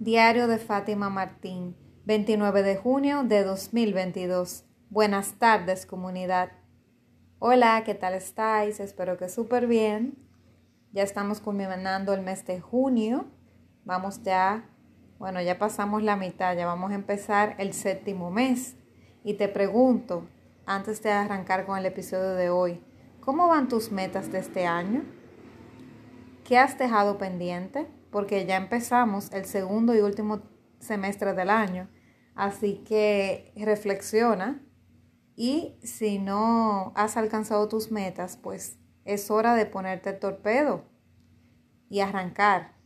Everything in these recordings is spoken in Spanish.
Diario de Fátima Martín, 29 de junio de 2022. Buenas tardes, comunidad. Hola, ¿qué tal estáis? Espero que súper bien. Ya estamos culminando el mes de junio. Vamos ya, bueno, ya pasamos la mitad, ya vamos a empezar el séptimo mes. Y te pregunto, antes de arrancar con el episodio de hoy, ¿cómo van tus metas de este año? ¿Qué has dejado pendiente? Porque ya empezamos el segundo y último semestre del año. Así que reflexiona y si no has alcanzado tus metas, pues es hora de ponerte el torpedo y arrancar,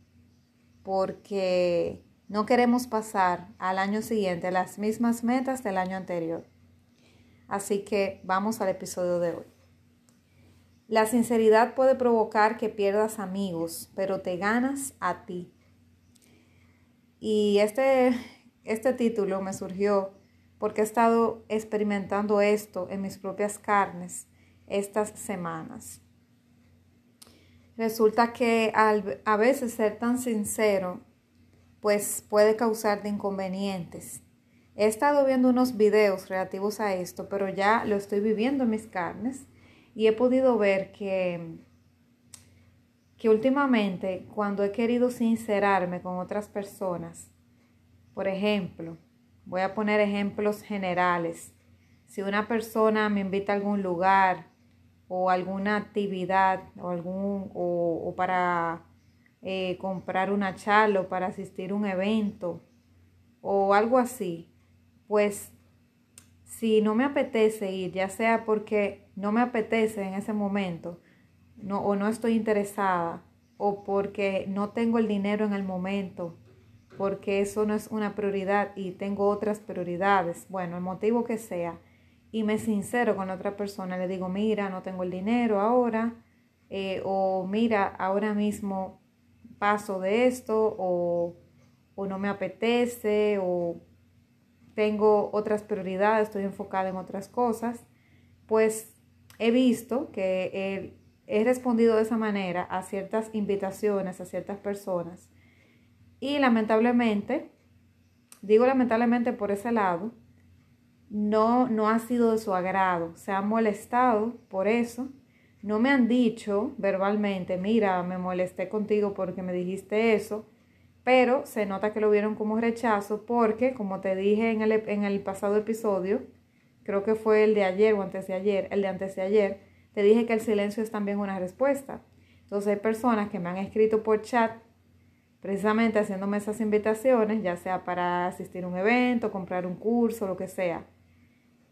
porque no queremos pasar al año siguiente las mismas metas del año anterior. Así que vamos al episodio de hoy. La sinceridad puede provocar que pierdas amigos, pero te ganas a ti. Y este, este título me surgió porque he estado experimentando esto en mis propias carnes estas semanas. Resulta que a veces ser tan sincero pues puede causarte inconvenientes. He estado viendo unos videos relativos a esto, pero ya lo estoy viviendo en mis carnes y he podido ver que, que últimamente cuando he querido sincerarme con otras personas, por ejemplo, voy a poner ejemplos generales. Si una persona me invita a algún lugar o alguna actividad o, algún, o, para eh, comprar una charla o para asistir a un evento o algo así, pues si no me apetece ir, ya sea porque no me apetece en ese momento, no, o no estoy interesada, o porque no tengo el dinero en el momento, porque eso no es una prioridad y tengo otras prioridades, bueno, el motivo que sea, y me sincero con la otra persona, le digo, mira, no tengo el dinero ahora, eh, o mira, ahora mismo paso de esto, o, o no me apetece, o tengo otras prioridades, estoy enfocada en otras cosas, pues he visto que he, respondido de esa manera a ciertas invitaciones, a ciertas personas. Y lamentablemente, digo lamentablemente por ese lado, no, no ha sido de su agrado, se han molestado por eso. No me han dicho verbalmente, mira, me molesté contigo porque me dijiste eso, pero se nota que lo vieron como rechazo porque, como te dije en el, en el pasado episodio, creo que fue el de ayer o antes de ayer, el de antes de ayer, te dije que el silencio es también una respuesta. Entonces hay personas que me han escrito por chat precisamente haciéndome esas invitaciones, ya sea para asistir a un evento, comprar un curso, lo que sea.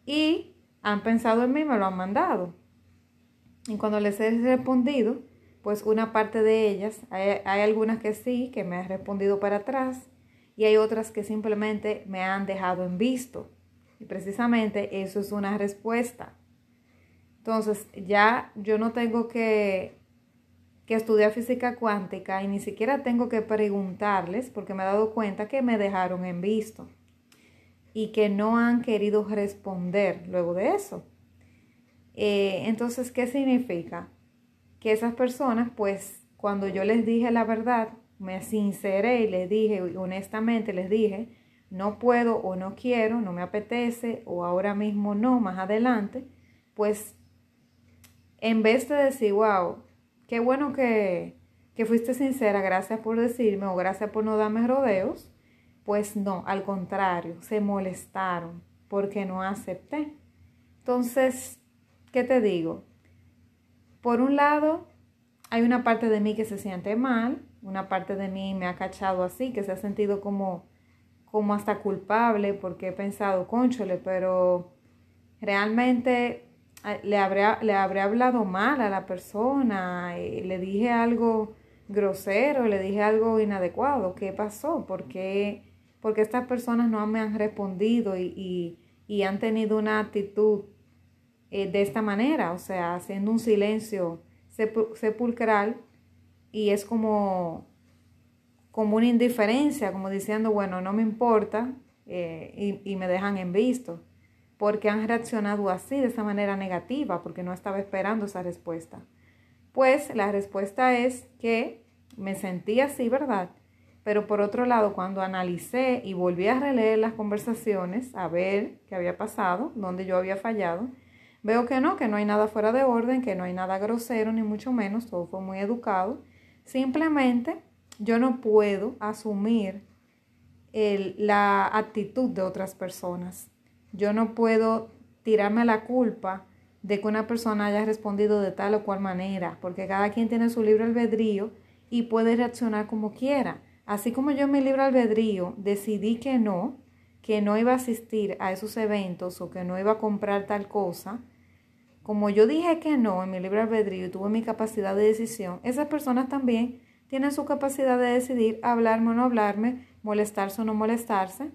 Y han pensado en mí, me lo han mandado. Y cuando les he respondido, pues una parte de ellas, hay, algunas que sí, que me han respondido para atrás, y hay otras que simplemente me han dejado en visto. Y precisamente eso es una respuesta. Entonces, ya yo no tengo que, que estudiar física cuántica y ni siquiera tengo que preguntarles porque me he dado cuenta que me dejaron en visto y que no han querido responder luego de eso. Eh, entonces, ¿qué significa? Que esas personas, pues cuando yo les dije la verdad, me sinceré y les dije, honestamente les dije, no puedo o no quiero, no me apetece o ahora mismo no, más adelante, pues en vez de decir, wow, qué bueno que, que fuiste sincera, gracias por decirme o gracias por no darme rodeos, pues no, al contrario, se molestaron porque no acepté. Entonces, ¿qué te digo? Por un lado, hay una parte de mí que se siente mal, una parte de mí me ha cachado así, que se ha sentido como, como hasta culpable porque he pensado, conchole, pero realmente eh, le habré, le habré hablado mal a la persona, y le dije algo grosero, le dije algo inadecuado, ¿qué pasó? Porque porque estas personas no me han respondido y, y han tenido una actitud eh, de esta manera, o sea, haciendo un silencio sepulcral y es como, como una indiferencia, como diciendo, bueno, no me importa eh, y, me dejan en visto, porque han reaccionado así, de esa manera negativa, porque no estaba esperando esa respuesta. Pues la respuesta es que me sentí así, ¿verdad? Pero por otro lado, cuando analicé y volví a releer las conversaciones, a ver qué había pasado, dónde yo había fallado, veo que no, que no hay nada fuera de orden, que no hay nada grosero, ni mucho menos, todo fue muy educado. Simplemente yo no puedo asumir la actitud de otras personas. Yo no puedo tirarme la culpa de que una persona haya respondido de tal o cual manera, porque cada quien tiene su libre albedrío y puede reaccionar como quiera. Así como yo en mi libre albedrío decidí que no, que no iba a asistir a esos eventos o que no iba a comprar tal cosa, como yo dije que no en mi libre albedrío y tuve mi capacidad de decisión, esas personas también tienen su capacidad de decidir hablarme o no hablarme, molestarse o no molestarse,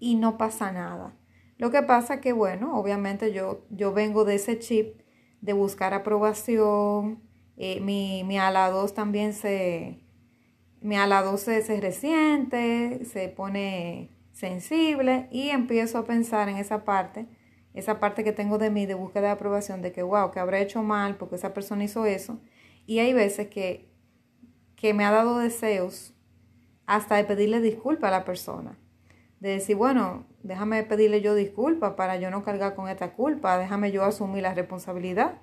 y no pasa nada. Lo que pasa que, bueno, obviamente yo, yo vengo de ese chip de buscar aprobación, eh, mi, mi ala 2 también se, mi ala 2 se, se resiente, se pone sensible y empiezo a pensar en esa parte, esa parte que tengo de mí de búsqueda de aprobación, de que, wow, que habré hecho mal porque esa persona hizo eso. Y hay veces que, que me ha dado deseos hasta de pedirle disculpa a la persona de decir, bueno, déjame pedirle yo disculpas para yo no cargar con esta culpa, déjame yo asumir la responsabilidad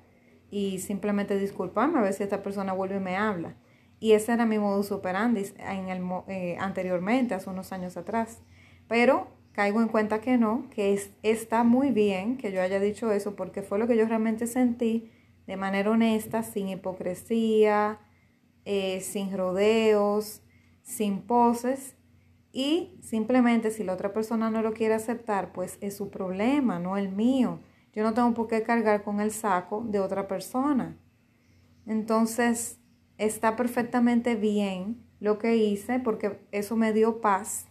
y simplemente disculparme a ver si esta persona vuelve y me habla. Y ese era mi modus operandi en el, eh, anteriormente, hace unos años atrás. Pero caigo en cuenta que no, que es, está muy bien que yo haya dicho eso porque fue lo que yo realmente sentí de manera honesta, sin hipocresía, eh, sin rodeos, sin poses y simplemente si la otra persona no lo quiere aceptar, pues es su problema, no el mío. Yo no tengo por qué cargar con el saco de otra persona. Entonces, está perfectamente bien lo que hice porque eso me dio paz.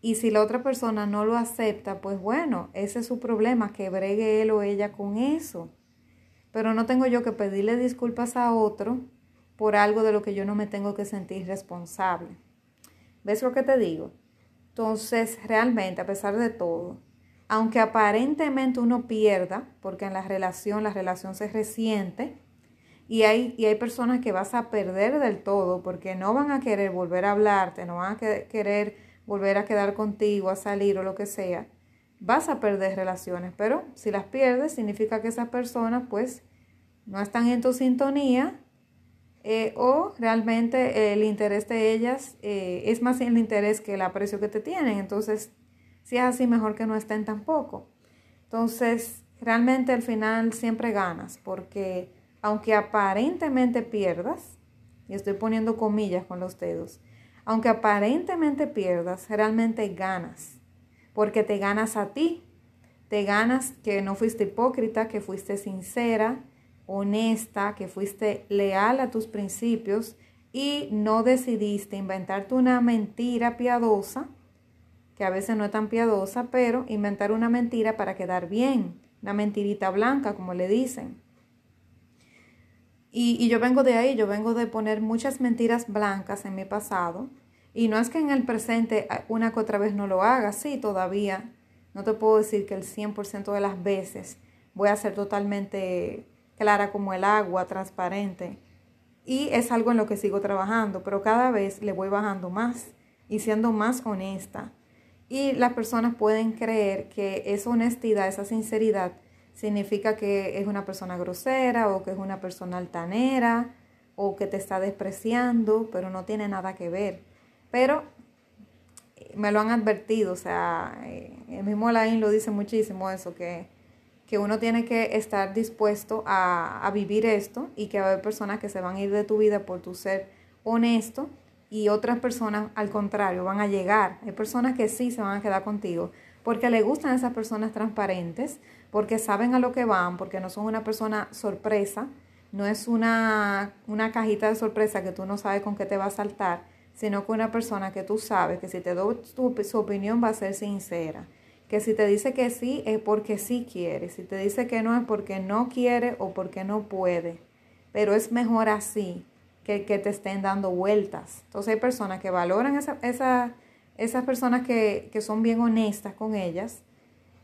Y si la otra persona no lo acepta, pues bueno, ese es su problema, que bregue él o ella con eso. Pero no tengo yo que pedirle disculpas a otro por algo de lo que yo no me tengo que sentir responsable. ¿Ves lo que te digo? Entonces, realmente, a pesar de todo, aunque aparentemente uno pierda, porque en la relación, la relación se resiente, y hay, y hay personas que vas a perder del todo porque no van a querer volver a hablarte, no van a querer volver a quedar contigo, a salir o lo que sea, vas a perder relaciones, pero si las pierdes significa que esas personas pues no están en tu sintonía eh, o realmente el interés de ellas eh, es más el interés que el aprecio que te tienen. Entonces, si es así, mejor que no estén tampoco. Entonces, realmente al final siempre ganas, porque aunque aparentemente pierdas, y estoy poniendo comillas con los dedos, aunque aparentemente pierdas, realmente ganas, porque te ganas a ti, te ganas que no fuiste hipócrita, que fuiste sincera, honesta, que fuiste leal a tus principios y no decidiste inventarte una mentira piadosa, que a veces no es tan piadosa, pero inventar una mentira para quedar bien, una mentirita blanca, como le dicen. Y, yo vengo de ahí, yo vengo de poner muchas mentiras blancas en mi pasado. Y no es que en el presente una que otra vez no lo haga, sí, todavía. No te puedo decir que el 100% de las veces voy a ser totalmente clara como el agua, transparente. Y es algo en lo que sigo trabajando, pero cada vez le voy bajando más y siendo más honesta. Y las personas pueden creer que esa honestidad, esa sinceridad, significa que es una persona grosera o que es una persona altanera o que te está despreciando, pero no tiene nada que ver. Pero eh, me lo han advertido, o sea, eh, el mismo Laín lo dice muchísimo eso, que que uno tiene que estar dispuesto a, vivir esto y que va a haber personas que se van a ir de tu vida por tu ser honesto y otras personas al contrario van a llegar. Hay personas que sí se van a quedar contigo porque le gustan esas personas transparentes, porque saben a lo que van, porque no son una persona sorpresa, no es una, una cajita de sorpresa que tú no sabes con qué te va a saltar, sino que una persona que tú sabes que si te doy su opinión va a ser sincera que si te dice que sí es porque sí quiere, si te dice que no es porque no quiere o porque no puede. Pero es mejor así que que te estén dando vueltas. Entonces hay personas que valoran esa, esa, esas personas que, que son bien honestas con ellas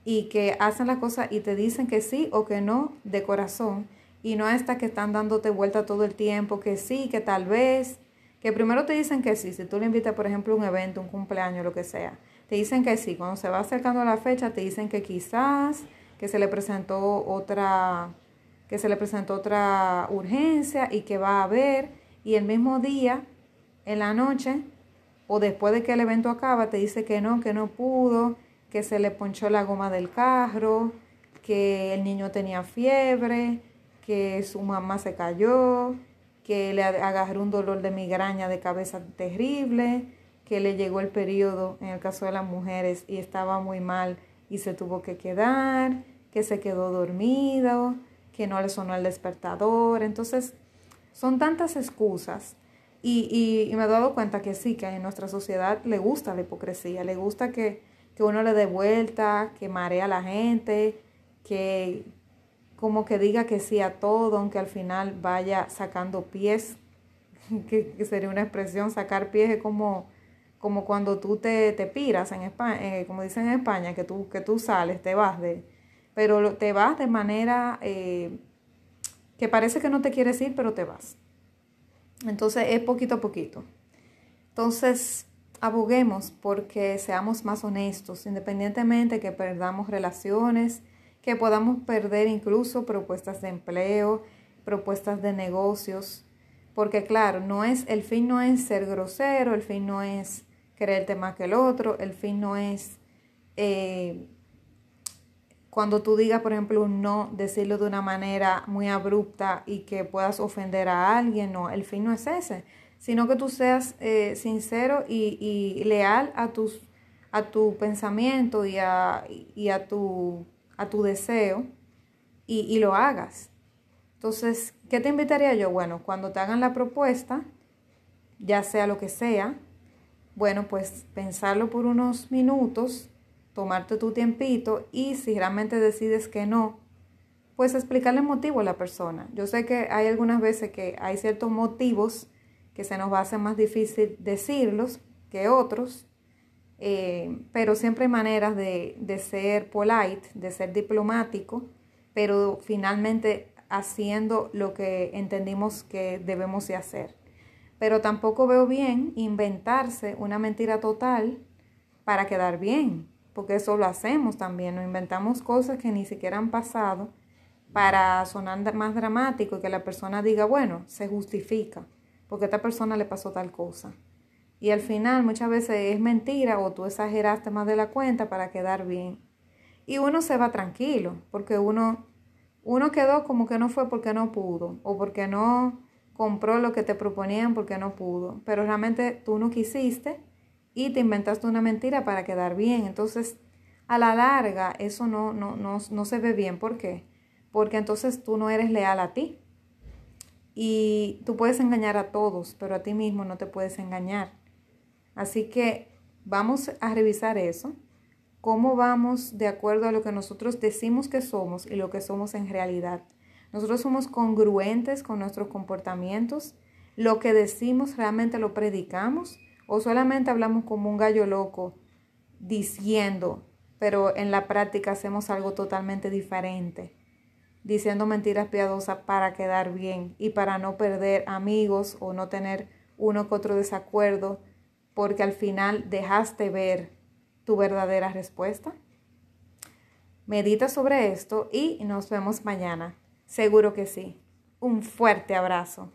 y que hacen las cosas y te dicen que sí o que no de corazón y no estas que están dándote vuelta todo el tiempo, que sí, que tal vez, que primero te dicen que sí, si tú le invitas, por ejemplo, a un evento, un cumpleaños, lo que sea, te dicen que sí, cuando se va acercando la fecha, te dicen que quizás, que se le presentó otra, que se le presentó otra urgencia y que va a haber, y el mismo día, en la noche, o después de que el evento acaba, te dice que no, que no pudo, que se le ponchó la goma del carro, que el niño tenía fiebre, que su mamá se cayó, que le agarró un dolor de migraña de cabeza terrible, que le llegó el periodo en el caso de las mujeres y estaba muy mal y se tuvo que quedar, que se quedó dormido, que no le sonó el despertador. Entonces, son tantas excusas. Y, y, me he dado cuenta que sí, que en nuestra sociedad le gusta la hipocresía, le gusta que, que uno le dé vuelta, que marea a la gente, que como que diga que sí a todo, aunque al final vaya sacando pies, que, sería una expresión, sacar pies es como, como cuando tú te, te piras en España, eh, como dicen en España, que tú, que tú sales, te vas de, pero te vas de manera eh, que parece que no te quieres ir, pero te vas. Entonces es poquito a poquito. Entonces, aboguemos porque seamos más honestos, independientemente que perdamos relaciones, que podamos perder incluso propuestas de empleo, propuestas de negocios, porque claro, no es, el fin no es ser grosero, el fin no es creerte más que el otro, el fin no es eh, cuando tú digas, por ejemplo, un no, decirlo de una manera muy abrupta y que puedas ofender a alguien, no, el fin no es ese, sino que tú seas eh, sincero y, leal a, tus, a tu pensamiento y a, y a tu a tu deseo y, lo hagas. Entonces, ¿qué te invitaría yo? Bueno, cuando te hagan la propuesta, ya sea lo que sea, bueno, pues pensarlo por unos minutos, tomarte tu tiempito y si realmente decides que no, pues explicarle el motivo a la persona. Yo sé que hay algunas veces que hay ciertos motivos que se nos va a hacer más difícil decirlos que otros, eh, pero siempre hay maneras de, de ser polite, de ser diplomático, pero finalmente haciendo lo que entendimos que debemos de hacer. Pero tampoco veo bien inventarse una mentira total para quedar bien, porque eso lo hacemos también, nos inventamos cosas que ni siquiera han pasado para sonar más dramático y que la persona diga, bueno, se justifica, porque a esta persona le pasó tal cosa. Y al final muchas veces es mentira o tú exageraste más de la cuenta para quedar bien. Y uno se va tranquilo, porque uno, uno quedó como que no fue porque no pudo, o porque no compró lo que te proponían porque no pudo. Pero realmente tú no quisiste y te inventaste una mentira para quedar bien. Entonces, a la larga, eso no, no, no, no se ve bien. ¿Por qué? Porque entonces tú no eres leal a ti. Y tú puedes engañar a todos, pero a ti mismo no te puedes engañar. Así que vamos a revisar eso, cómo vamos de acuerdo a lo que nosotros decimos que somos y lo que somos en realidad. Nosotros somos congruentes con nuestros comportamientos, lo que decimos realmente lo predicamos o solamente hablamos como un gallo loco diciendo, pero en la práctica hacemos algo totalmente diferente, diciendo mentiras piadosas para quedar bien y para no perder amigos o no tener uno que otro desacuerdo porque al final dejaste ver tu verdadera respuesta? Medita sobre esto y nos vemos mañana. Seguro que sí. Un fuerte abrazo.